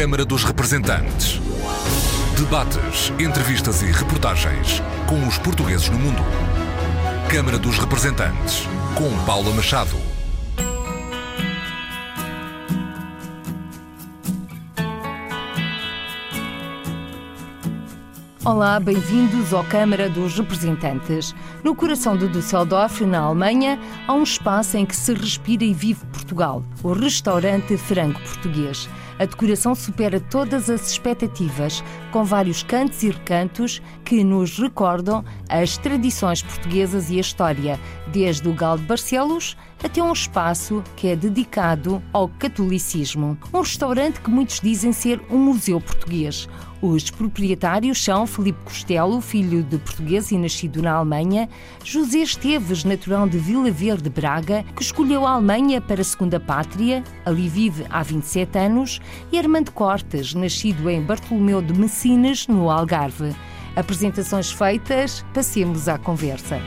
Câmara dos Representantes. Debates, entrevistas e reportagens com os portugueses no mundo. Câmara dos Representantes, com Paula Machado. Olá, bem-vindos ao Câmara dos Representantes. No coração de Düsseldorf, na Alemanha, há um espaço em que se respira e vive Portugal, o restaurante franco português. A decoração supera todas as expectativas, com vários cantos e recantos que nos recordam as tradições portuguesas e a história, desde o Gal de Barcelos até um espaço que é dedicado ao catolicismo. Um restaurante que muitos dizem ser um museu português. Os proprietários são Felipe Costello, filho de português e nascido na Alemanha, José Esteves, natural de Vila Verde, Braga, que escolheu a Alemanha para a segunda pátria, ali vive há 27 anos, e Armando Cortes, nascido em Bartolomeu de Messinas, no Algarve. Apresentações feitas, passemos à conversa.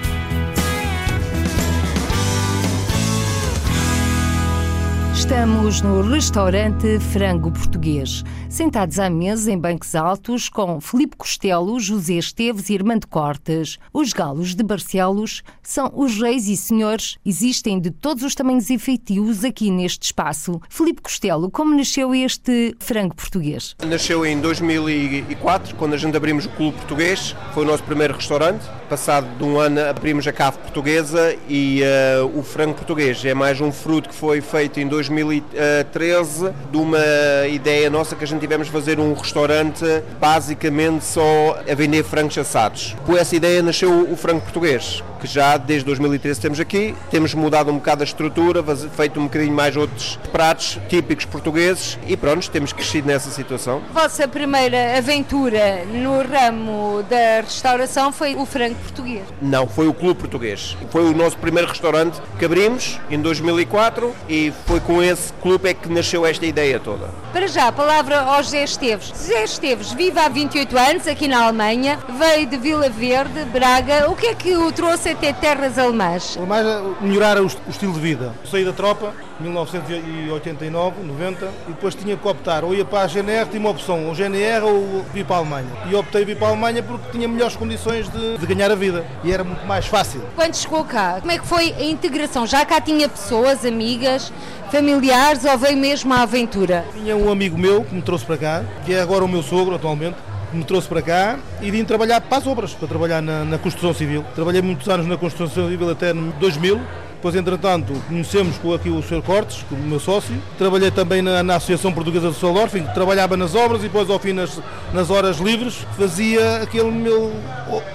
Estamos no restaurante Frango Português, sentados à mesa em bancos altos com Felipe Costello, José Esteves e Irmando Cortes. Os galos de Barcelos são os reis e senhores, existem de todos os tamanhos e feitios aqui neste espaço. Felipe Costello, como nasceu este frango português? Nasceu em 2004, quando a gente abrimos o Clube Português, foi o nosso primeiro restaurante. Passado de um ano abrimos a cave portuguesa e uh, o frango português é mais um fruto que foi feito em 2013 de uma ideia nossa que a gente tivemos fazer um restaurante basicamente só a vender frangos assados. Com essa ideia nasceu o frango português, que já desde 2013 temos aqui. Temos mudado um bocado a estrutura, feito um bocadinho mais outros pratos típicos portugueses e pronto, temos crescido nessa situação. Vossa primeira aventura no ramo da restauração foi o frango português? Não, foi o Clube Português. Foi o nosso primeiro restaurante que abrimos em 2004 e foi com esse clube é que nasceu esta ideia toda. Para já, a palavra ao José Esteves. José Esteves vive há 28 anos aqui na Alemanha, veio de Vila Verde, Braga. O que é que o trouxe até terras alemãs? Mais melhorar o, estilo de vida. Saí da tropa, 1989, 90, e depois tinha que optar, ou ia para a GNR, tinha uma opção, ou GNR ou vir para a Alemanha. E optei vir para a Alemanha porque tinha melhores condições de, de ganhar a vida e era muito mais fácil. Quando chegou cá, como é que foi a integração? Já cá tinha pessoas, amigas, familiares ou veio mesmo à aventura? Tinha um amigo meu que me trouxe para cá, que é agora o meu sogro atualmente, me trouxe para cá e vim trabalhar para as obras, para trabalhar na, na, construção civil. Trabalhei muitos anos na construção civil até 2000. Depois, entretanto, conhecemos aqui o Sr. Cortes, o meu sócio. Trabalhei também na, na Associação Portuguesa de Soldorf, trabalhava nas obras e depois, ao fim, nas, nas horas livres, fazia aquele meu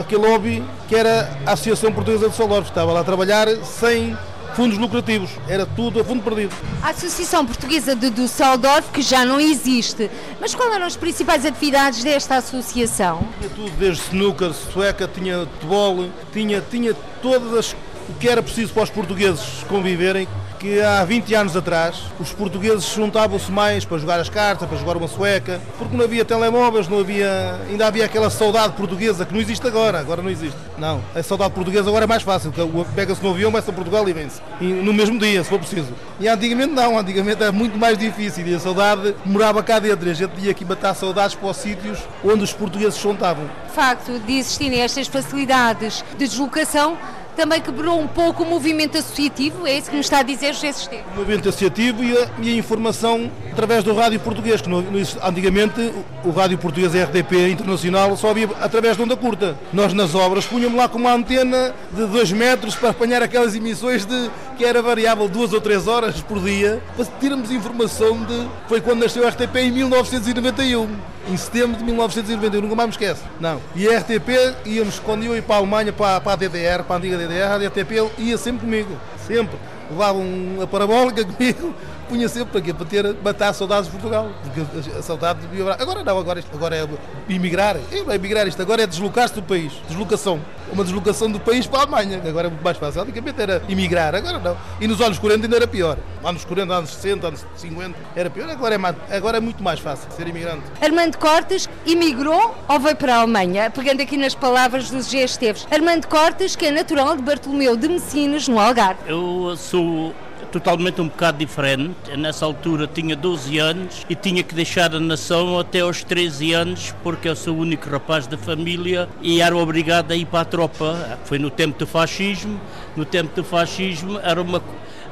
aquele hobby que era a Associação Portuguesa de Soldorf. Estava lá a trabalhar sem fundos lucrativos, era tudo a fundo perdido. A Associação Portuguesa de Düsseldorf, que já não existe, mas quais eram as principais atividades desta associação? Tinha tudo, desde snooker, sueca, tinha futebol, tinha, tinha todas o que era preciso para os portugueses conviverem, que há 20 anos atrás os portugueses juntavam-se mais para jogar as cartas, para jogar uma sueca, porque não havia telemóveis, não havia, ainda havia aquela saudade portuguesa que não existe agora, agora não existe. Não, a saudade portuguesa agora é mais fácil, pega-se no avião, vai a Portugal e vence. E no mesmo dia, se for preciso. E antigamente não, antigamente era muito mais difícil e a saudade morava cá dentro. A gente tinha que matar saudades para os sítios onde os portugueses se juntavam. O facto de existirem estas facilidades de deslocação também quebrou um pouco o movimento associativo, é isso que nos está a dizer José Sistema? O movimento associativo e a, e a, informação através do rádio português, que no, no, antigamente o rádio português RDP internacional só havia através de onda curta. Nós nas obras punhamos lá com uma antena de 2 metros para apanhar aquelas emissões de que era variável duas ou três horas por dia, para termos informação de. Foi quando nasceu a RTP em 1991 em setembro de 1991, nunca mais me esqueço. Não. E a RTP, íamos, quando eu ia para a Alemanha, para, para a DDR, para a antiga DDR, a RTP ia sempre comigo. Sempre. Levava uma parabólica comigo, punha sempre para quê? Para ter, matar saudades de Portugal. Porque a saudade de Agora não, agora, agora é emigrar. É emigrar isto, agora é deslocar-se do país. Deslocação. Uma deslocação do país para a Alemanha, agora é muito mais fácil. Antigamente era emigrar, agora não. E nos anos 40 ainda era pior. Anos 40, anos 60, anos 50, era pior. Agora é, mais, agora é muito mais fácil ser imigrante. Armando Cortes emigrou ou veio para a Alemanha? Pegando aqui nas palavras dos G. Esteves. Armando Cortes, que é natural de Bartolomeu de Messinas, no Algarve. Eu sou totalmente um bocado diferente. Nessa altura tinha 12 anos e tinha que deixar a nação até aos 13 anos porque eu sou o único rapaz da família e era obrigado a ir para a tropa. Foi no tempo do fascismo. No tempo do fascismo era uma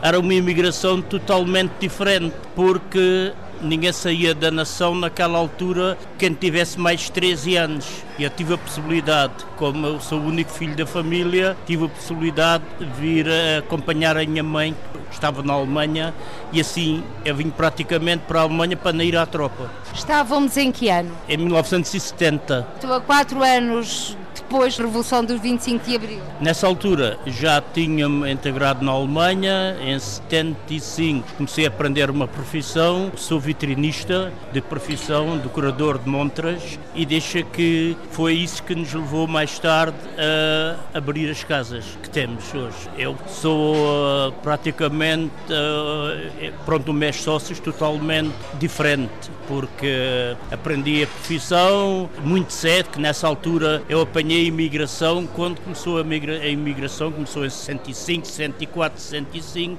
era uma imigração totalmente diferente, porque ninguém saía da nação naquela altura quem tivesse mais de 13 anos. Eu tive a possibilidade, como eu sou o único filho da família, tive a possibilidade de vir acompanhar a minha mãe, que estava na Alemanha, e assim eu vim praticamente para a Alemanha para não ir à tropa. Estávamos em que ano? Em 1970. Estou há quatro anos depois da Revolução dos 25 de Abril? Nessa altura já tinha-me integrado na Alemanha, em 75 comecei a aprender uma profissão, sou vitrinista de profissão, decorador de montras e deixa que foi isso que nos levou mais tarde a abrir as casas que temos hoje. Eu sou uh, praticamente, uh, pronto, um mês sócios totalmente diferente, porque aprendi a profissão muito cedo, que nessa altura eu apanhei a imigração quando começou a, migra a imigração, começou em 65, 64, 65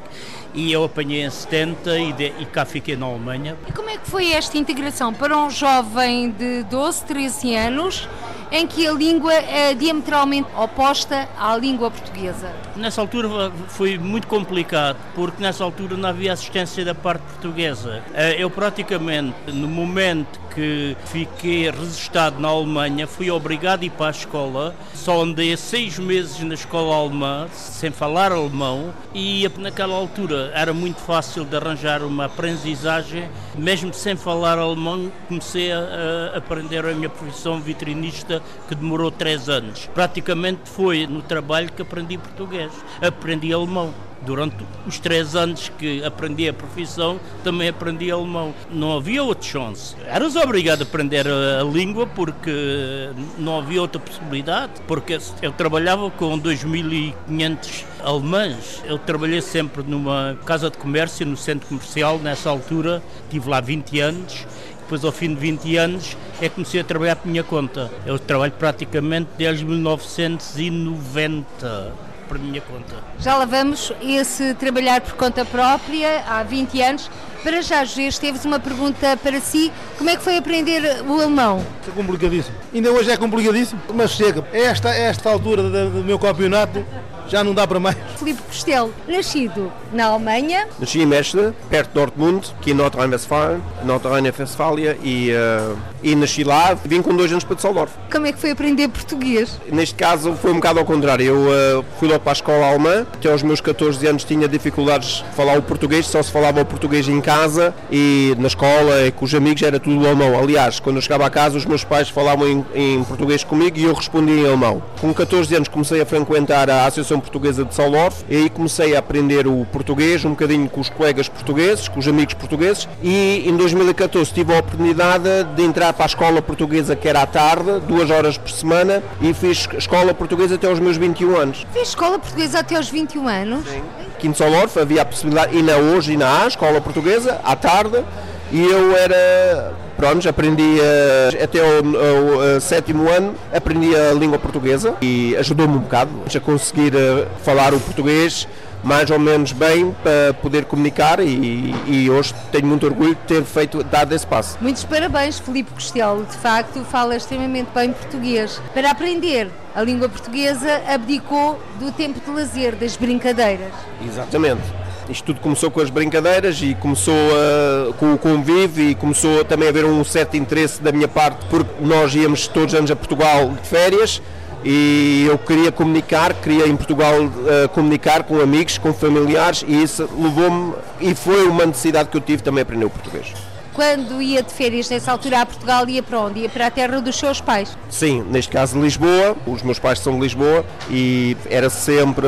e eu apanhei em 70 e, de, e cá fiquei na Alemanha. E como é que foi esta integração para um jovem de 12, 13 anos em que a língua é diametralmente oposta à língua portuguesa? Nessa altura foi muito complicado, porque nessa altura não havia assistência da parte portuguesa. Eh, eu praticamente, no momento que fiquei resistado na Alemanha, fui obrigado a ir para a escola. Só andei seis meses na escola alemã, sem falar alemão, e naquela altura era muito fácil de arranjar uma aprendizagem. Mesmo sem falar alemão, comecei a aprender a minha profissão vitrinista, que demorou três anos. Praticamente foi no trabalho que aprendi português, aprendi alemão. Durante os três anos que aprendi a profissão, também aprendi alemão. Não havia outra chance. Eras obrigado a aprender a, a língua porque não havia outra possibilidade. Porque eu trabalhava com 2.500 alemães. Eu trabalhei sempre numa casa de comércio, no centro comercial, nessa altura. Tive lá 20 anos depois ao fim de 20 anos é que comecei a trabalhar por minha conta. Eu trabalho praticamente desde 1990 por minha conta. Já lá vamos, esse trabalhar por conta própria há 20 anos. Para já, José, teves uma pergunta para si. Como é que foi aprender o alemão? É complicadíssimo. Ainda hoje é complicadíssimo, mas chega. Esta, esta altura do meu campeonato já não dá para mais. Filipe Costello, nascido na Alemanha. Nasci em Mestre, perto de Dortmund, aqui em Nordrhein-Westfalen, Nordrhein-Westfália, e, uh, e nasci lá, vim com dois anos para Düsseldorf. Como é que foi aprender português? Neste caso foi um bocado ao contrário, eu uh, fui logo para a escola alemã, até aos meus 14 anos tinha dificuldades de falar o português, só se falava o português em casa e na escola e com os amigos era tudo alemão. Aliás, quando eu chegava a casa os meus pais falavam em, em português comigo e eu respondia em alemão. Com 14 anos comecei a frequentar a Associação Portuguesa de Salorf e aí comecei a aprender o português um bocadinho com os colegas portugueses, com os amigos portugueses e em 2014 tive a oportunidade de entrar para a escola portuguesa que era à tarde, duas horas por semana e fiz escola portuguesa até aos meus 21 anos. Fiz escola portuguesa até aos 21 anos? Sim. Aqui em Salorf havia a possibilidade, e na hoje e na escola portuguesa, à tarde, e eu era pronto, aprendi a, até o, sétimo ano, aprendi a língua portuguesa e ajudou-me um bocado a conseguir eh, falar o português mais ou menos bem para poder comunicar e, e, hoje tenho muito orgulho de ter feito, dado esse passo. Muitos parabéns, Filipe Costello, de facto fala extremamente bem português. Para aprender a língua portuguesa, abdicou do tempo de lazer, das brincadeiras. Exatamente. Isto tudo começou com as brincadeiras e começou uh, com o convívio e começou também a haver um certo interesse da minha parte porque nós íamos todos os anos a Portugal de férias e eu queria comunicar, queria em Portugal uh, comunicar com amigos, com familiares e isso levou-me e foi uma necessidade que eu tive também aprender o português quando ia de férias nessa altura a Portugal, ia para onde? Ia para a terra dos seus pais? Sim, neste caso Lisboa, os meus pais são de Lisboa e era sempre,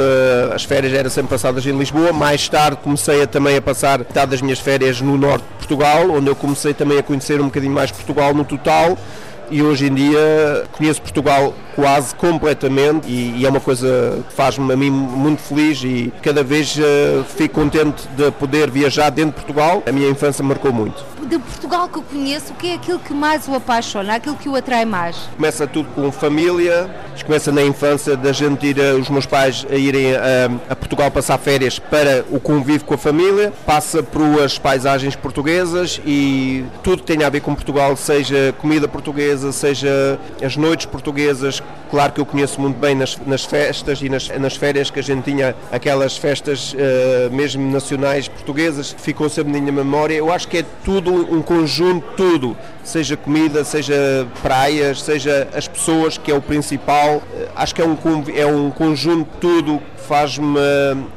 as férias eram sempre passadas em Lisboa. Mais tarde comecei a, também a passar metade das minhas férias no norte de Portugal, onde eu comecei também a conhecer um bocadinho mais Portugal no total e hoje em dia conheço Portugal quase completamente e, e é uma coisa que faz-me a mim muito feliz e cada vez uh, fico contente de poder viajar dentro de Portugal. A minha infância marcou muito de Portugal que eu conheço, o que é aquilo que mais o apaixona, aquilo que o atrai mais? Começa tudo com família, começa na infância da gente ir, eh, os meus pais a irem a, eh, a Portugal passar férias para o convívio com a família, passa por as paisagens portuguesas e tudo que tem a ver com Portugal, seja comida portuguesa, seja as noites portuguesas, claro que eu conheço muito bem nas, nas festas e nas, nas férias que a gente tinha aquelas festas uh, mesmo nacionais portuguesas, ficou sempre na minha memória. Eu acho que é tudo um conjunto, tudo, seja comida, seja praias, seja as pessoas, que é o principal. Uh, acho que é um, é um conjunto tudo que faz-me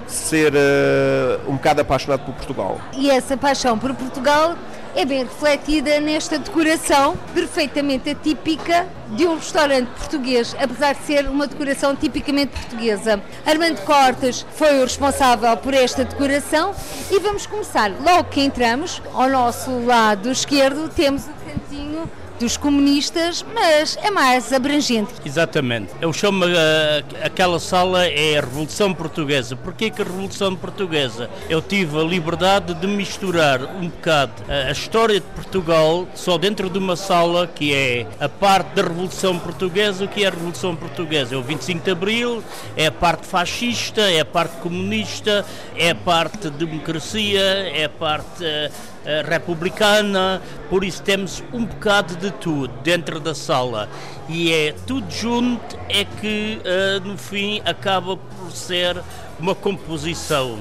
ser uh, um bocado apaixonado por Portugal. E essa paixão por Portugal é bem refletida nesta decoração perfeitamente atípica de um restaurante português, apesar de ser uma decoração tipicamente portuguesa. Armando Cortes foi o responsável por esta decoração e vamos começar. Logo que entramos, ao nosso lado esquerdo, temos o cantinho dos comunistas, mas é mais abrangente. Exatamente. Eu chamo uh, aquela sala é a Revolução Portuguesa. Porquê que a Revolução Portuguesa? Eu tive a liberdade de misturar um bocado uh, a história de Portugal só dentro de uma sala que é a parte da Revolução Portuguesa, o que é a Revolução Portuguesa? É o 25 de Abril, é a parte fascista, é a parte comunista, é a parte democracia, é a parte eh, republicana, por isso temos um bocado de tudo dentro da sala. E é tudo junto é que uh, no fim acaba por ser uma composição.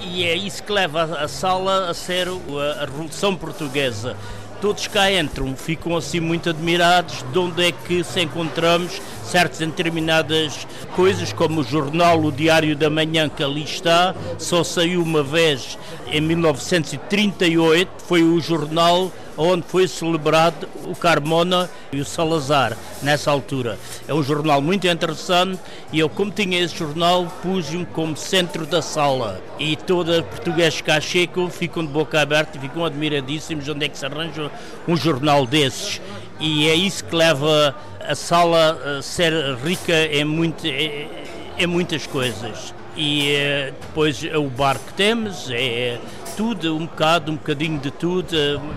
E é isso que leva a, sala a ser a Revolução Portuguesa todos cá entram, ficam assim muito admirados de onde é que se encontramos certas determinadas coisas, como o jornal O Diário da Manhã, que ali está, só saiu uma vez em 1938, foi o jornal onde foi celebrado o Carmona e o Salazar, nessa altura. É um jornal muito interessante e eu, como tinha esse jornal, pus-me como centro da sala. E toda português cá chegam, ficam de boca aberta e ficam admiradíssimos onde é que se arranja um jornal desses. E é isso que leva a sala a ser rica em, muito, em, em muitas coisas. E eh, depois o bar que temos é tudo, um bocado, um bocadinho de tudo.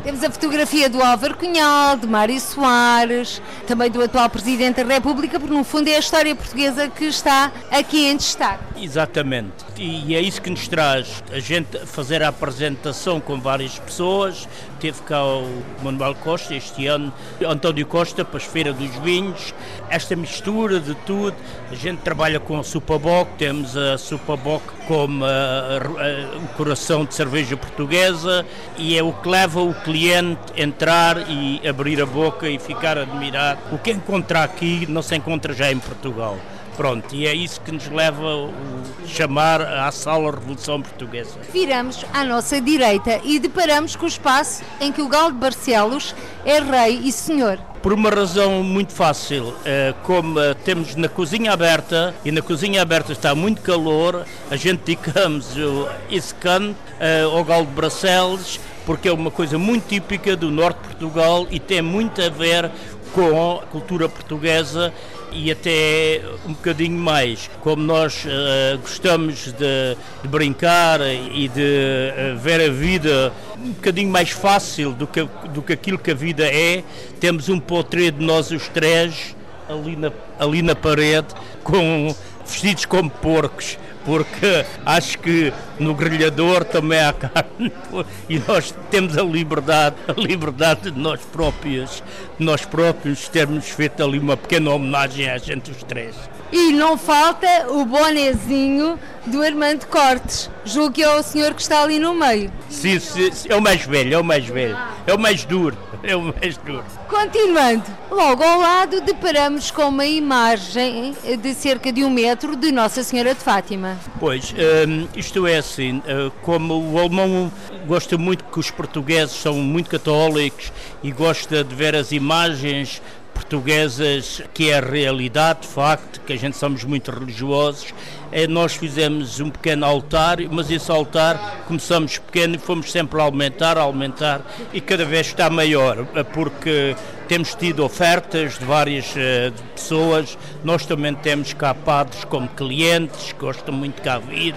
Temos a fotografia do Álvaro Cunhal, de Mário Soares, também do atual Presidente da República, porque no fundo é a história portuguesa que está aqui em destaque. Exatamente. E é isso que nos traz a gente fazer a apresentação com várias pessoas. Teve cá o Manuel Costa este ano, António Costa para a Feira dos Vinhos. Esta mistura de tudo. A gente trabalha com a Supaboc, temos a Supaboc como a, a, o coração de cerveja portuguesa e é o que leva o cliente a entrar e abrir a boca e ficar admirado. O que encontra aqui não se encontra já em Portugal. Pronto, e é isso que nos leva a chamar à Sala Revolução Portuguesa. Viramos à nossa direita e deparamos com o espaço em que o Galo de Barcelos é rei e senhor. Por uma razão muito fácil, eh, como eh, temos na cozinha aberta e na cozinha aberta está muito calor, a gente dedicamos esse canto eh, ao Galo de Barcelos porque é uma coisa muito típica do norte de Portugal e tem muito a ver com a cultura portuguesa e até um bocadinho mais. Como nós uh, gostamos de, de, brincar e de uh, ver a vida um bocadinho mais fácil do que, do que aquilo que a vida é, temos um portrait de nós os três ali na, ali na parede, com, vestidos como porcos porque acho que no grelhador também há carne e nós temos a liberdade, a liberdade de nós próprios, nós próprios termos feito ali uma pequena homenagem a gente os três. E não falta o bonezinho do Armando Cortes. Julgo que é o senhor que está ali no meio. Sim, sim, é o mais velho, é o mais velho, é o mais duro é o mais duro. Continuando, logo ao lado deparamos com uma imagem de cerca de um metro de Nossa Senhora de Fátima. Pois, um, isto é assim, uh, como o alemão gosta muito que os portugueses são muito católicos e gosta de ver as imagens portuguesas, que é a realidade, de facto, que a gente somos muito religiosos. É, nós fizemos um pequeno altar, mas esse altar começamos pequeno e fomos sempre a aumentar, a aumentar e cada vez está maior, porque temos tido ofertas de várias uh, pessoas, nós também temos cá padres como clientes, gostam muito de cá vir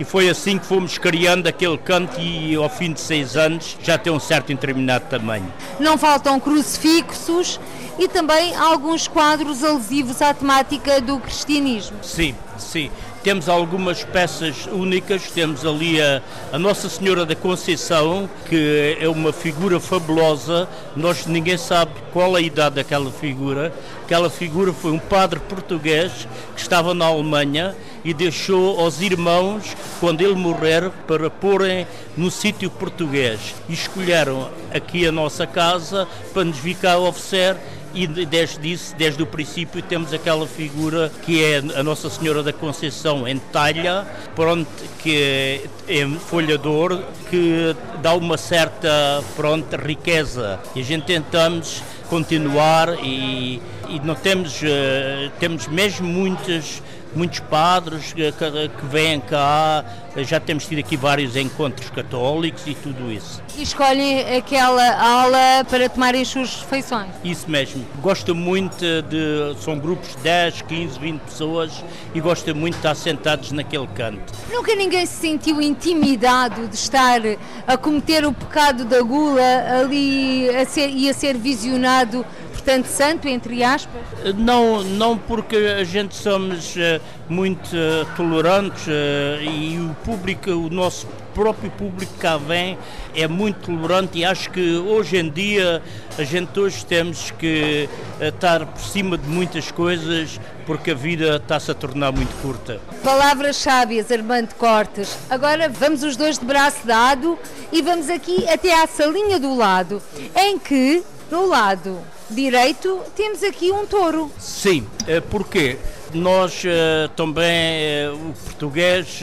e foi assim que fomos criando aquele canto e ao fim de seis anos já tem um certo determinado tamanho. Não faltam crucifixos e também alguns quadros alusivos à temática do cristianismo. Sim, sim. Temos algumas peças únicas, temos ali a, a, Nossa Senhora da Conceição, que é uma figura fabulosa, nós ninguém sabe qual a idade daquela figura. Aquela figura foi um padre português que estava na Alemanha e deixou aos irmãos, quando ele morrer, para porem no sítio português. E escolheram aqui a nossa casa para nos vir cá oferecer e desde isso, desde o princípio, temos aquela figura que é a Nossa Senhora da Conceição em talha, pronto, que é folha de ouro, que dá uma certa pronto, riqueza. E a gente tentamos continuar e, e não temos, uh, temos mesmo muitas muitos padres que, que vêm cá, já temos tido aqui vários encontros católicos e tudo isso. E escolhem aquela aula para tomarem as suas refeições? Isso mesmo. Gosto muito de. São grupos de 10, 15, 20 pessoas e gosto muito de estar sentados naquele canto. Nunca ninguém se sentiu intimidado de estar a cometer o pecado da gula ali a ser, e a ser visionado portanto, santo, entre aspas? Não, não porque a gente somos uh, muito uh, tolerantes uh, e o público, o nosso próprio público cá vem é muito tolerante e acho que hoje em dia a gente hoje temos que estar por cima de muitas coisas porque a vida está-se a tornar muito curta. Palavras sábias, Armando Cortes. Agora vamos os dois de braço dado e vamos aqui até à salinha do lado, em que no lado direito temos aqui um touro. Sim, eh, porque nós eh, também, eh, o português,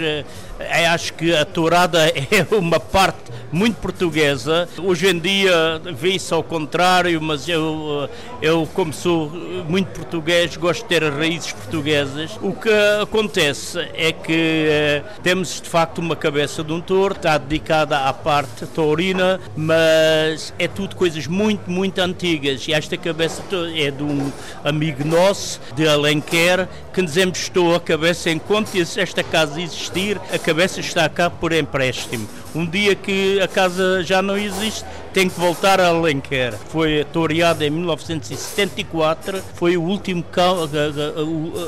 acho que a tourada é uma parte muito portuguesa. Hoje em dia vê-se ao contrário, mas eu, eu, como sou muito português, gosto de ter raízes portuguesas. O que acontece é que temos de facto uma cabeça de um touro, está dedicada à parte taurina, mas é tudo coisas muito, muito antigas. E esta cabeça é de um amigo nosso, de Alenquer, que nos emprestou a cabeça enquanto esta casa existir, a cabeça está cá por empréstimo. Um dia que a casa já não existe, tem que voltar a Alenquer. Foi toreada em 1974, foi o último, a,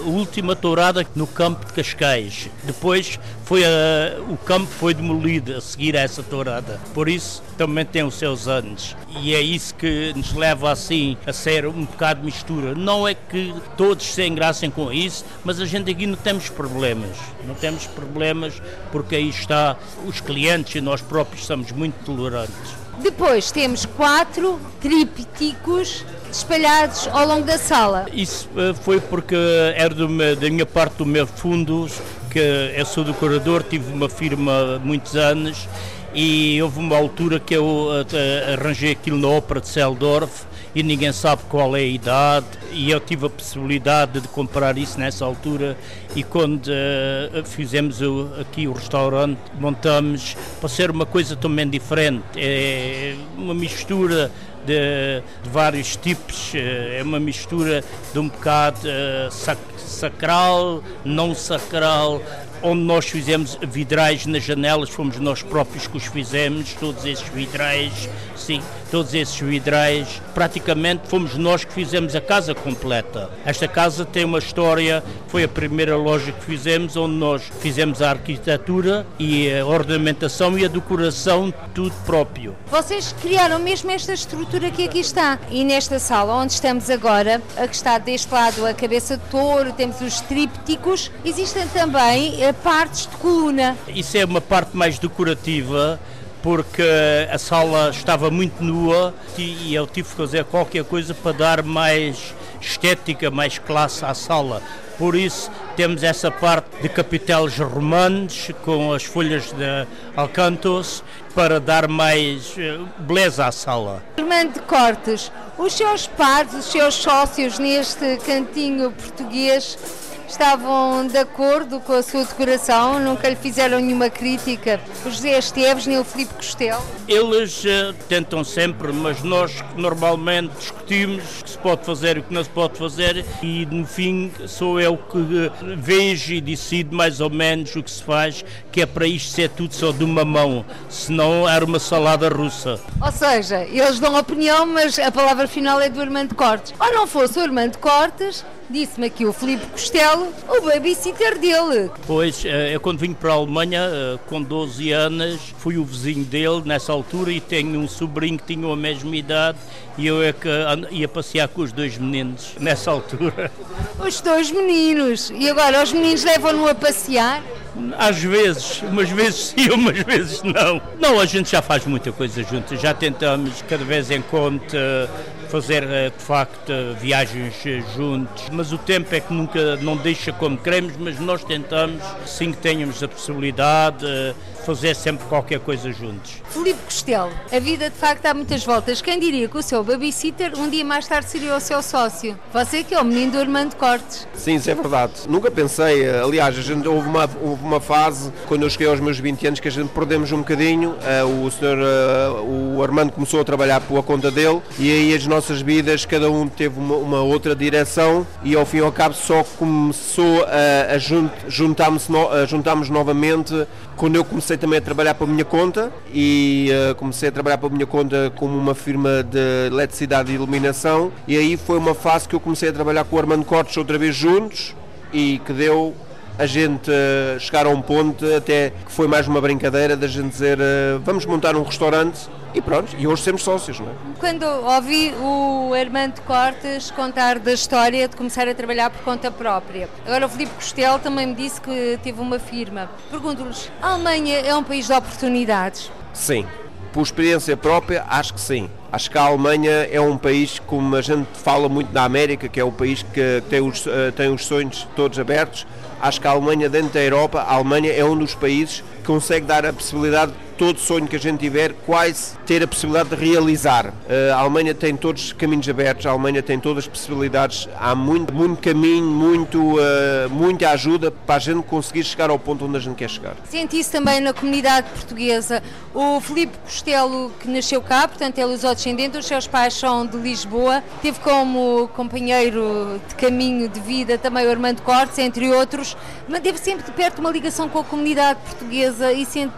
última tourada no campo de Cascais. Depois foi a, o campo foi demolido a seguir a essa tourada. Por isso também tem os seus anos. E é isso que nos leva assim a ser um bocado mistura. Não é que todos se engraçem com isso, mas a gente aqui não temos problemas. Não temos problemas porque aí está os clientes e nós próprios somos muito tolerantes. Depois temos quatro trípticos espalhados ao longo da sala. Isso eh, foi porque era meu, da minha parte do meu fundo, que eu sou decorador, tive uma firma há muitos anos e houve uma altura que eu eh, arranjei aquilo na Ópera de Seldorf e ninguém sabe qual é a idade. E eu tive a possibilidade de comprar isso nessa altura. E quando uh, fizemos o, aqui o restaurante montamos para ser uma coisa também diferente. É uma mistura de, de vários tipos. Eh, é uma mistura de um bocado uh, sac, sacral não sacral onde nós fizemos vidrais nas janelas, fomos nós próprios que os fizemos, todos esses vidrais, sim, todos esses vidrais, praticamente fomos nós que fizemos a casa completa. Esta casa tem uma história, foi a primeira loja que fizemos, onde nós fizemos a arquitetura e a ornamentação e a decoração, tudo próprio. Vocês criaram mesmo esta estrutura que aqui está. E nesta sala onde estamos agora, a que está deste lado a cabeça de touro, temos os trípticos, existem também eh, partes de coluna. Isso é uma parte mais decorativa porque a sala estava muito nua e eu tive que fazer qualquer coisa para dar mais estética, mais classe à sala. Por isso temos essa parte de capitelos romanos com as folhas de alcantos para dar mais eh, beleza à sala. Armando Cortes, os seus pares, os seus sócios neste cantinho português estavam de acordo com a sua decoração, nunca lhe fizeram nenhuma crítica. O José Esteves nem o Filipe Costelo. Eles uh, tentam sempre, mas nós normalmente discutimos o que se pode fazer e o que não se pode fazer e no fim sou eu que uh, vejo e decido mais ou menos o que se faz, que é para isto ser tudo só de uma mão, senão era uma salada russa. Ou seja, eles dão opinião, mas a palavra final é do Armando Cortes. Ou não fosse o Armando Cortes, disse-me aqui o Filipe Costello, o babysitter dele. Pois, eh, eu quando vim para a Alemanha, eh, com 12 anos, fui o vizinho dele nessa altura e tenho um sobrinho que tinha a mesma idade e eu é que ia passear com os dois meninos nessa altura. Os dois meninos. E agora os meninos levam-no a passear? Às vezes, umas vezes sim, umas vezes não. Não, a gente já faz muita coisa juntos, já tentamos cada vez em quando fazer eh, de facto viagens eh, juntos, mas o tempo é que nunca não deixa como queremos, mas nós tentamos, sim que tenhamos a possibilidade, eh, fazer sempre qualquer coisa juntos. Felipe Costello, a vida de facto dá muitas voltas. Quem diria que o seu babysitter um dia mais tarde seria o seu sócio? Você que é o menino do Armando Cortes. Sim, isso é verdade. Nunca pensei, aliás, a gente, houve, uma, houve uma fase, quando eu cheguei aos meus 20 anos, que a gente perdemos um bocadinho. O senhor, o Armando começou a trabalhar pela conta dele e aí as nossas vidas, cada um teve uma, uma outra direção e ao fim e ao cabo só começou a, a junt, juntarmos, juntarmos novamente quando eu comecei também a trabalhar para a minha conta e uh, comecei a trabalhar para a minha conta como uma firma de eletricidade e iluminação e aí foi uma fase que eu comecei a trabalhar com o Armando Cortes outra vez juntos e que deu a gente uh, chegar a um ponto até que foi mais uma brincadeira da gente dizer uh, vamos montar um restaurante e pronto, e hoje somos sócios, não é? Quando ouvi o Armando Cortes contar da história de começar a trabalhar por conta própria, agora o Filipe Costelo também me disse que teve uma firma. Pergunto-lhes, a Alemanha é um país de oportunidades? Sim, por experiência própria, acho que sim. Acho que a Alemanha é um país, como a gente fala muito da América, que é o país que tem os, eh, tem os sonhos todos abertos. Acho que a Alemanha, dentro da Europa, a Alemanha é um dos países que consegue dar a possibilidade todo sonho que a gente tiver, quase ter a possibilidade de realizar. Eh, a Alemanha tem todos os caminhos abertos, a Alemanha tem todas as possibilidades, há muito, muito caminho, muito, uh, muita ajuda para a gente conseguir chegar ao ponto onde a gente quer chegar. Senti isso também na comunidade portuguesa. O Filipe Costello, que nasceu cá, portanto é lusodescendente, os seus pais são de Lisboa, teve como companheiro de caminho de vida também o Armando Cortes, entre outros, manteve sempre de perto uma ligação com a comunidade portuguesa e sente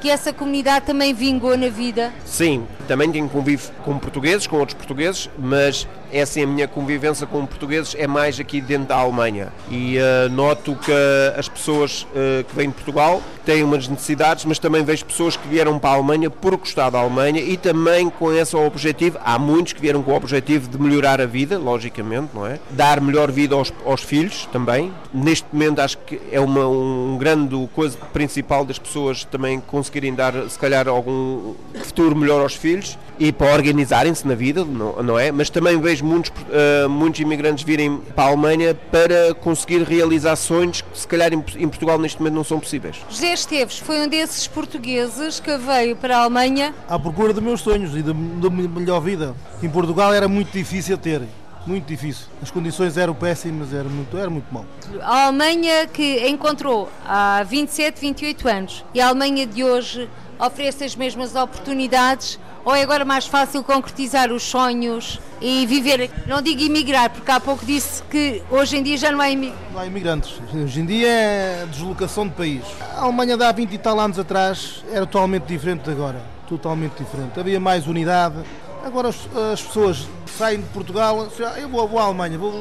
que essa comunidade também vingou na vida? Sim, também tenho convívio com portugueses, com outros portugueses, mas é assim, a minha convivência com portugueses é mais aqui dentro da Alemanha. E uh, noto que as pessoas uh, que vêm de Portugal têm umas necessidades, mas também vejo pessoas que vieram para a Alemanha por gostar da Alemanha e também com esse objetivo. Há muitos que vieram com o objetivo de melhorar a vida, logicamente, não é? Dar melhor vida aos, aos filhos também. Neste momento acho que é uma um grande coisa principal das pessoas também conseguirem dar, se calhar, algum futuro melhor aos filhos e para organizarem-se na vida, não, não, é? Mas também vejo muitos, uh, muitos imigrantes virem para a Alemanha para conseguir realizar sonhos que se calhar em, em, Portugal neste momento não são possíveis. José Esteves foi um desses portugueses que veio para a Alemanha à procura dos meus sonhos e da, da melhor vida. Em Portugal era muito difícil ter muito difícil. As condições eram péssimas, era muito, era muito mal. A Alemanha que encontrou há 27, 28 anos e a Alemanha de hoje oferece as mesmas oportunidades ou é agora mais fácil concretizar os sonhos e viver, não digo imigrar, porque há pouco disse que hoje em dia já não há imigrantes. Não há imigrantes. Hoje em dia é deslocação de país. A Alemanha de há 20 e tal anos atrás era totalmente diferente de agora. Totalmente diferente. Havia mais unidade. Agora as, as pessoas saem de Portugal, eu vou, vou à Alemanha, vou,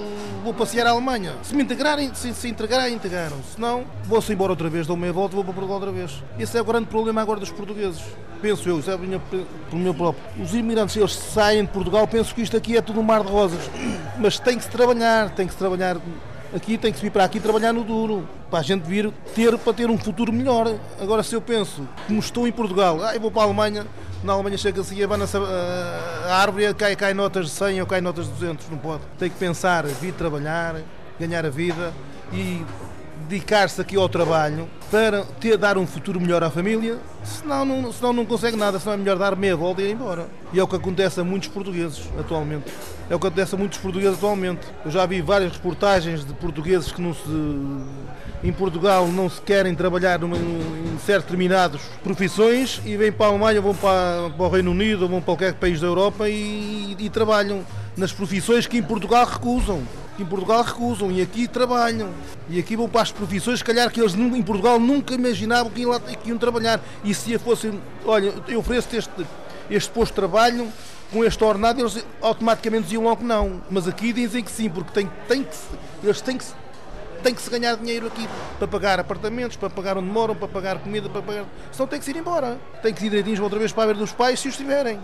vou passear à Alemanha. Se me integrarem, se, se integrarem, integraram. Se não, vou-se embora outra vez, dou meia volta e vou para Portugal outra vez. Esse é o grande problema agora dos portugueses. Penso eu, isso é minha, pelo meu próprio. Os imigrantes, eles saem de Portugal, penso que isto aqui é tudo um mar de rosas. Mas tem que se trabalhar, tem que se trabalhar aqui tem que vir para aqui trabalhar no duro, para a gente vir ter para ter um futuro melhor. Agora se eu penso, como estou em Portugal, ah, eu vou para a Alemanha, na Alemanha chega assim, abana a, a árvore, cai, cai notas de 100 ou cai notas de 200, não pode. Tem que pensar, vir trabalhar, ganhar a vida e dedicar-se aqui ao trabalho para ter, dar um futuro melhor à família, senão não, senão não consegue nada, senão é melhor dar meia volta e ir embora. E é o que acontece a muitos portugueses atualmente. É o que acontece a muitos portugueses atualmente. Eu já vi várias reportagens de portugueses que não se em Portugal não se querem trabalhar numa, em certas determinadas profissões e vêm para a Alemanha, vão para, para o Reino Unido vão para qualquer país da Europa e, e, trabalham nas profissões que em Portugal recusam. Que em Portugal recusam e aqui trabalham. E aqui vão para as profissões, se calhar que eles em Portugal nunca imaginavam que iam, lá, que iam trabalhar. E se fossem, olha, eu ofereço este, este posto de trabalho com este ordenado, eles automaticamente diziam logo não. Mas aqui dizem que sim, porque tem, tem que, eles têm que tem que se ganhar dinheiro aqui para pagar apartamentos, para pagar onde moram, para pagar comida, para pagar. Senão tem que se ir embora. Tem que ir direitinhos outra vez para a ver dos pais se os tiverem.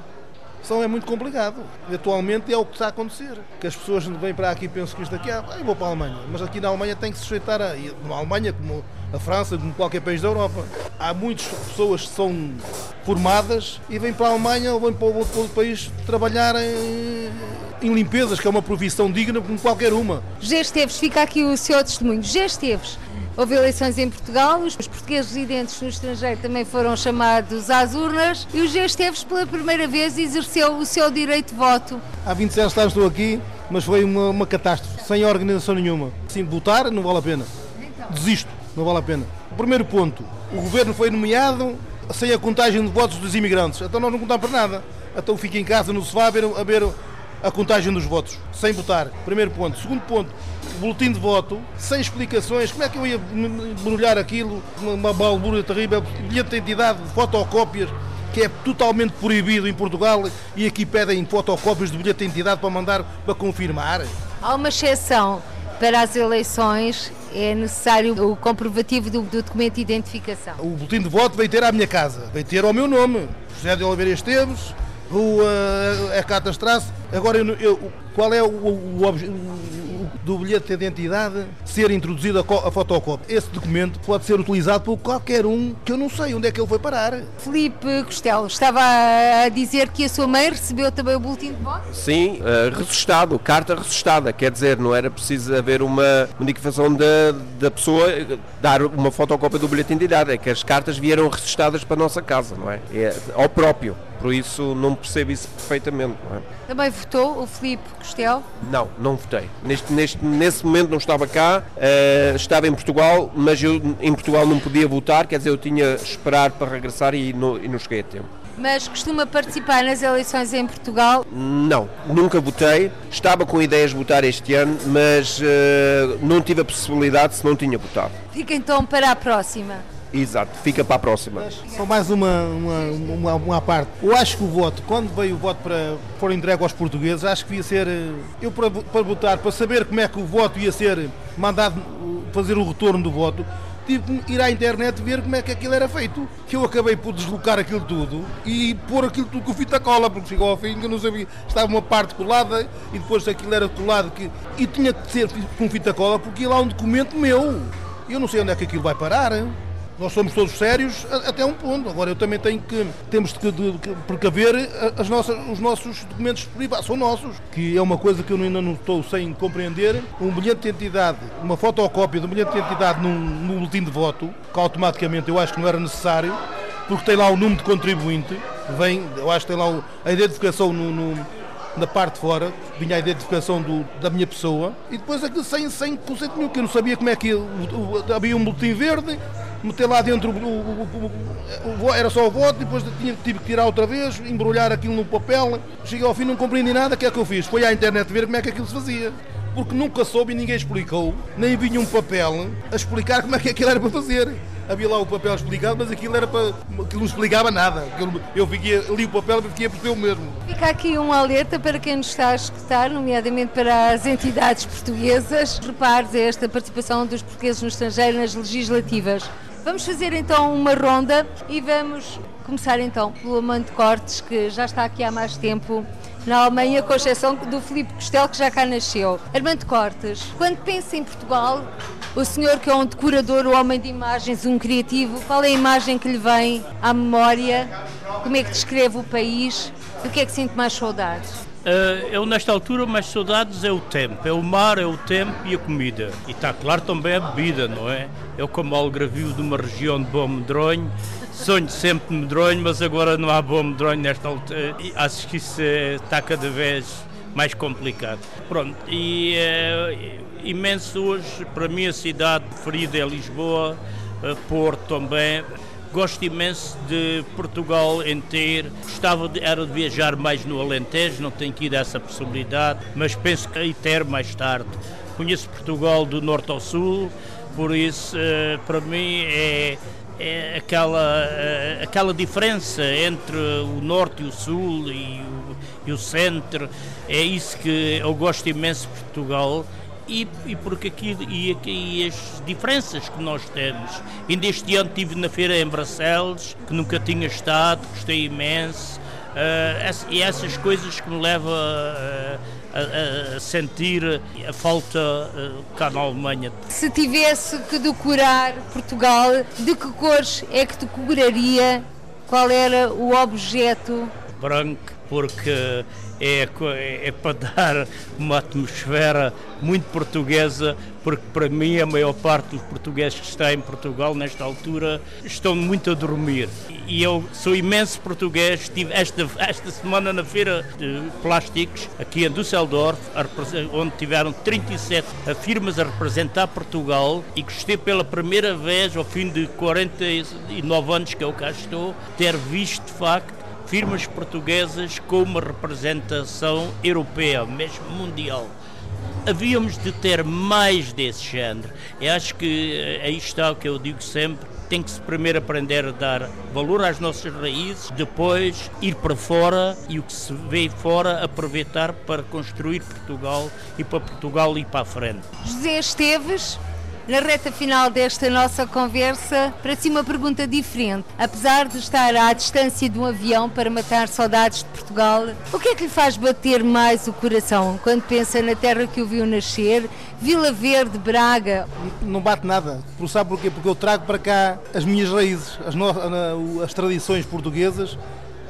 Senão é muito complicado. E atualmente é o que está a acontecer. Que as pessoas vêm para aqui e pensam que isto aqui, ah, eu vou para a Alemanha. Mas aqui na Alemanha tem que se sujeitar a. Na Alemanha, como a França, como qualquer país da Europa. Há muitas pessoas que são formadas e vêm para a Alemanha ou vêm para outro país trabalhar em em limpezas, que é uma profissão digna como qualquer uma. José Esteves, fica aqui o seu testemunho. José Esteves, houve eleições em Portugal, os portugueses residentes no estrangeiro também foram chamados às urnas e o José Esteves pela primeira vez exerceu o seu direito de voto. Há 27 anos estou aqui, mas foi uma, uma catástrofe, sem organização nenhuma. Sim, votar não vale a pena. Desisto, não vale a pena. Primeiro ponto, o governo foi nomeado sem a contagem de votos dos imigrantes, então nós não contamos para nada. Então fica em casa no sofá a ver, a ver a contagem dos votos, sem votar. Primeiro ponto. Segundo ponto, boletim de voto, sem explicações. Como é que eu ia embrulhar aquilo? Uma balbúrdia terrível, bilhete de identidade, fotocópias, que é totalmente proibido em Portugal e aqui pedem fotocópias de bilhete de identidade para mandar para confirmar. Há uma exceção. Para as eleições é necessário o comprovativo do, do documento de identificação. O boletim de voto vai ter à minha casa, vai ter ao meu nome, José de Oliveira Esteves, rua é Catastraço. Agora, eu, eu, qual é o, o, o, do bilhete de identidade ser introduzido a, a fotocópia? Esse documento pode ser utilizado por qualquer um que eu não sei onde é que ele foi parar. Felipe Costello, estava a dizer que a sua mãe recebeu também o boletim de voto? Sim, uh, ressuscitado, carta ressuscitada. Quer dizer, não era preciso haver uma indicação da, da pessoa dar uma fotocópia do bilhete de identidade. É que as cartas vieram ressuscitadas para a nossa casa, não é? é ao próprio. Por isso não percebo isso perfeitamente. É? Também votou o Filipe Costel? Não, não votei. Neste, neste, nesse momento não estava cá, uh, estava em Portugal, mas eu em Portugal não podia votar, quer dizer, eu tinha esperar para regressar e, no, e não cheguei a tempo. Mas costuma participar nas eleições em Portugal? Não, nunca votei. Estava com ideias de votar este ano, mas uh, não tive a possibilidade se não tinha votado. Fica então para a próxima. Exato, fica para a próxima. Só mais uma, uma, uma, uma, parte. Eu acho que o voto, quando veio o voto para for entregue aos portugueses, acho que ia ser. Eh, eu para, para votar, para saber como é que o voto ia ser mandado fazer o retorno do voto, tive que ir à internet ver como é que aquilo era feito. Que eu acabei por deslocar aquilo tudo e pôr aquilo tudo com fita cola, porque chegou ao fim que eu não sabia. Estava uma parte colada e depois aquilo era colado que, e tinha que ser com fita cola porque ia lá um documento meu. Eu não sei onde é que aquilo vai parar. Hein? Nós somos todos sérios até um ponto. Agora eu também tenho que temos que, de, de precaver as nossas, os nossos documentos privados, são nossos, que é uma coisa que eu ainda não estou sem compreender. Um bilhete de identidade, uma fotocópia de um bilhete de identidade num, num boletim de voto, que automaticamente eu acho que não era necessário, porque tem lá o número de contribuinte, vem, eu acho que tem lá a identificação no, no na parte de fora, vinha a identificação do, da minha pessoa, e depois aquilo sem, sem conceito nenhum, que eu não sabia como é que havia um boletim verde, meter lá dentro o, era só o voto, depois tinha, tive que tirar outra vez, embrulhar aquilo no papel. Cheguei ao fim, não compreendi nada, o que é que eu fiz? Foi à internet ver como é que aquilo se fazia. Porque nunca soube e ninguém explicou, nem vinha um papel a explicar como é que aquilo era para fazer havia lá o papel explicado, mas aquilo era para. aquilo não explicava nada. Eu fiquei, li o papel e fiquei a perceber o mesmo. Fica aqui um alerta para quem nos está a escutar, nomeadamente para as entidades portuguesas. Repares esta participação dos portugueses no estrangeiro nas legislativas. Vamos fazer então uma ronda e vamos começar então pelo Amante Cortes, que já está aqui há mais tempo na Alemanha, com exceção do Filipe Costelo, que já cá nasceu. Armando Cortes, quando pensa em Portugal, o senhor que é um decorador, um homem de imagens, um criativo, qual é a imagem que lhe vem à memória? Como é que descreve o país? Do que é que sente mais saudades? Uh, eu, nesta altura, mais saudades é o tempo. É o mar, é o tempo e a comida. E está claro também a bebida, não é? Eu, como algravio de uma região de bom medronho, sonho sempre de medronho, mas agora não há bom medronho nesta altura. E acho que isso está cada vez mais complicado. Pronto, e é imenso hoje, para mim, a cidade preferida é Lisboa, Porto também. Gosto imenso de Portugal inteiro. Gostava de, era de viajar mais no Alentejo, não tenho tido essa possibilidade, mas penso que aí ter mais tarde. Conheço Portugal do norte ao sul, por isso, eh, para mim, é, é aquela, eh, aquela diferença entre o norte e o sul e o, e o centro. É isso que eu gosto imenso de Portugal e, e porque aqui e, e, as diferenças que nós temos. Ainda este ano estive na feira em Bracelos, que nunca tinha estado, gostei imenso. Uh, e essas coisas que me levam a, a, a sentir a falta uh, cá na Alemanha. Se tivesse que decorar Portugal, de que cores é que decoraria? Qual era o objeto? Branco, porque é, é para dar uma atmosfera muito portuguesa, porque para mim a maior parte dos portugueses que está em Portugal nesta altura estão muito a dormir. E eu sou imenso português, estive esta, esta semana na feira de plásticos, aqui em Düsseldorf, onde tiveram 37 firmas a representar Portugal e gostei pela primeira vez, ao fim de 49 anos que eu cá estou, ter visto de facto firmas portuguesas com uma representação europeia, mesmo mundial. Havíamos de ter mais desse género. Eu acho que eh, aí está o que eu digo sempre. Tem que se primeiro aprender a dar valor às nossas raízes, depois ir para fora e o que se vê fora aproveitar para construir Portugal e para Portugal ir para a frente. José Esteves, na reta final desta nossa conversa, para si uma pergunta diferente. Apesar de estar à distância de um avião para matar saudades de Portugal, o que é que lhe faz bater mais o coração quando pensa na terra que o viu nascer, Vila Verde, Braga? Não bate nada. Sabe porquê? Porque eu trago para cá as minhas raízes, as, no... as tradições portuguesas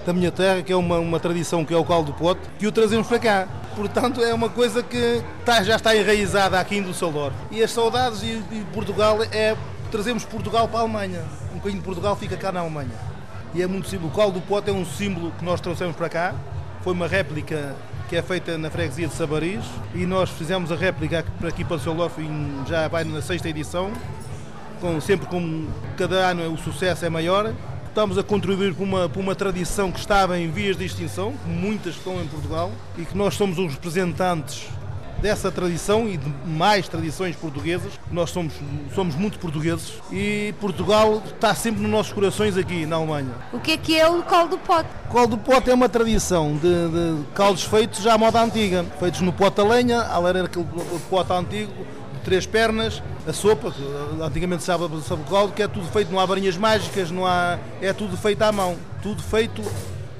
da minha terra, que é uma, uma tradição que é o caldo do pote, que o trazemos para cá. Portanto, é uma coisa que está, já está enraizada aqui em Düsseldorf. E as saudades de, Portugal é trazemos Portugal para a Alemanha. Um bocadinho de Portugal fica cá na Alemanha. E é muito simples. O caldo do pote é um símbolo que nós trouxemos para cá. Foi uma réplica que é feita na freguesia de Sabaris e nós fizemos a réplica para aqui para Düsseldorf já vai na sexta edição. Com, sempre como cada ano o sucesso é maior estamos a contribuir para uma, para uma tradição que estava em vias de extinção, muitas estão em Portugal, e que nós somos os representantes dessa tradição e de mais tradições portuguesas. Nós somos, somos muito portugueses e Portugal está sempre nos nossos corações aqui na Alemanha. O que é que é o caldo do pote? O caldo do pote é uma tradição de, de caldos feitos já à moda antiga, feitos no pote a lenha, a era aquele pote antigo, três pernas, a sopa, que antigamente sabe, sabe o caldo, que é tudo feito, não há varinhas mágicas, não há, é tudo feito à mão, tudo feito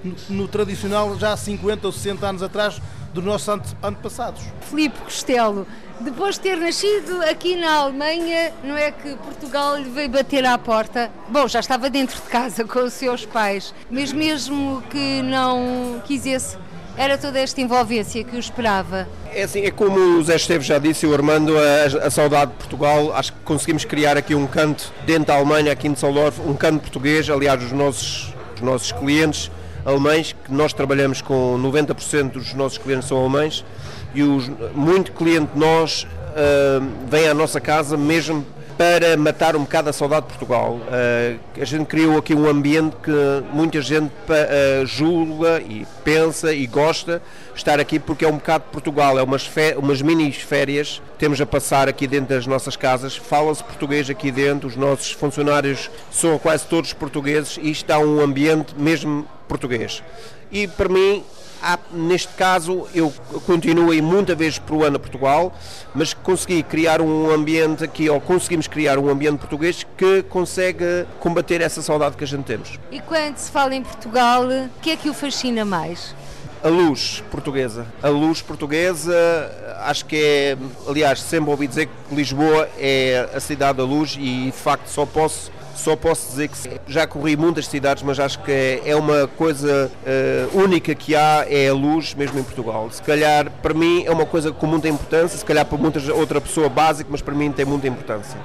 no, no tradicional já há 50 ou 60 anos atrás dos nossos antepassados. Filipe Costello, depois de ter nascido aqui na Alemanha, não é que Portugal lhe veio bater à porta? Bom, já estava dentro de casa com os seus pais, mas mesmo que não quisesse era toda esta envolvência que o esperava? É assim, é como o Zé Esteves já disse, o Armando, a, a, saudade de Portugal, acho que conseguimos criar aqui um canto dentro da Alemanha, aqui em Düsseldorf, um canto português, aliás os nossos, os nossos clientes alemães, que nós trabalhamos com 90% dos nossos clientes são alemães, e os, muito cliente nós uh, vem à nossa casa mesmo para matar um bocado a saudade de Portugal. Uh, a gente criou aqui um ambiente que muita gente uh, julga e pensa e gosta estar aqui porque é um bocado de Portugal, é umas, umas mini férias temos a passar aqui dentro das nossas casas, fala-se português aqui dentro, os nossos funcionários são quase todos portugueses e está um ambiente mesmo português. E para mim Há, neste caso, eu continuo aí muita vez por ano a Portugal, mas consegui criar um ambiente aqui, ou conseguimos criar um ambiente português que consegue combater essa saudade que a gente temos. E quando se fala em Portugal, o que é que o fascina mais? A luz portuguesa. A luz portuguesa, acho que é, aliás, sempre ouvi dizer que Lisboa é a cidade da luz e de facto só posso Só posso dizer que já corri muitas cidades, mas acho que é, é uma coisa uh, única que há, é a luz mesmo em Portugal. Se calhar, para mim, é uma coisa com muita importância, se calhar para muita outra pessoa básica, mas para mim tem muita importância.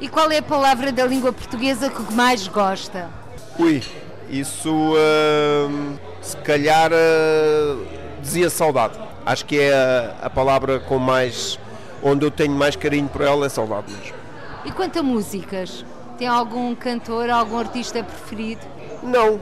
E qual é a palavra da língua portuguesa que mais gosta? Ui, isso uh, se calhar uh, dizia saudade. Acho que é a, a palavra com mais onde eu tenho mais carinho por ela é saudade mesmo. E quanto a músicas? Tem algum cantor, algum artista preferido? Não,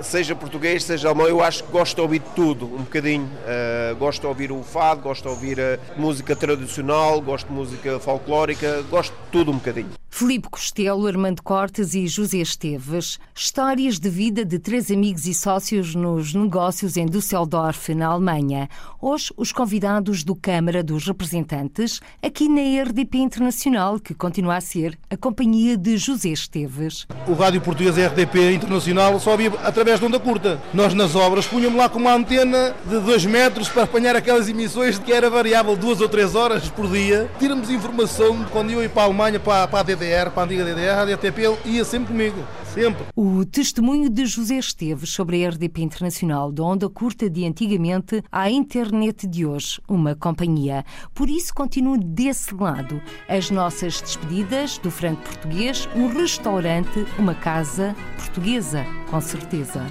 seja português, seja alemão, eu acho que gosto de ouvir tudo, um bocadinho. Uh, gosto de ouvir o fado, gosto de ouvir a música tradicional, gosto de música folclórica, gosto de tudo um bocadinho. Filipe Costello, Armando Cortes e José Esteves. Histórias de vida de três amigos e sócios nos negócios em Düsseldorf, na Alemanha. Hoje, os convidados do Câmara dos Representantes, aqui na RDP Internacional, que continua a ser a companhia de José Esteves. O rádio português RDP Internacional só havia através de onda curta. Nós, nas obras, punhamos lá com uma antena de 2 metros para apanhar aquelas emissões que era variável duas ou três horas por dia. Tiramos informação quando eu ia para a Alemanha, para, para a DDR DDR, para a antiga DDR, a DTP ia sempre comigo. Sempre. O testemunho de José Esteves sobre a RDP Internacional, da onda curta de antigamente à internet de hoje, uma companhia. Por isso, continuo desse lado. As nossas despedidas do franco português, um restaurante, uma casa portuguesa, com certeza.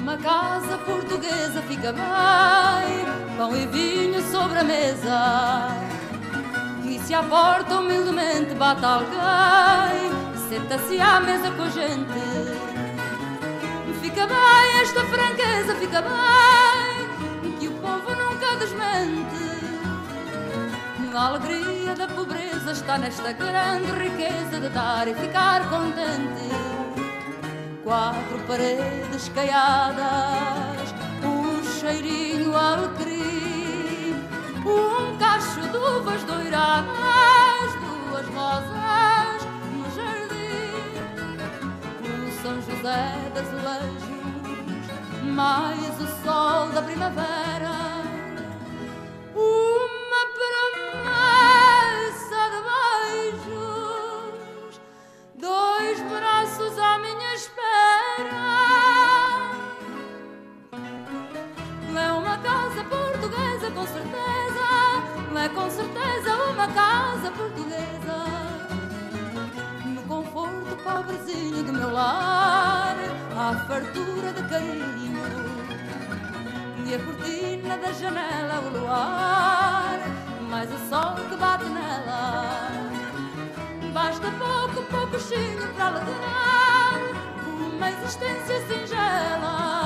Uma casa portuguesa fica bem, pão e vinho sobre a mesa e se à porta humildemente bate alguém, senta-se à mesa com a gente. Fica bem esta franqueza, fica bem, que o povo nunca desmente. A alegria da pobreza está nesta grande riqueza de dar e ficar contente. Quatro paredes caiadas, um cheirinho alecrim um cacho de uvas doiradas, duas rosas no jardim, o São José das Azulejos, mais o sol da primavera, é com certeza uma casa portuguesa. No conforto pobrezinho do meu lar, há fartura de carinho. E a cortina da janela, o luar, mais o sol que bate nela. Basta pouco, pouquinho para alegrar uma existência singela.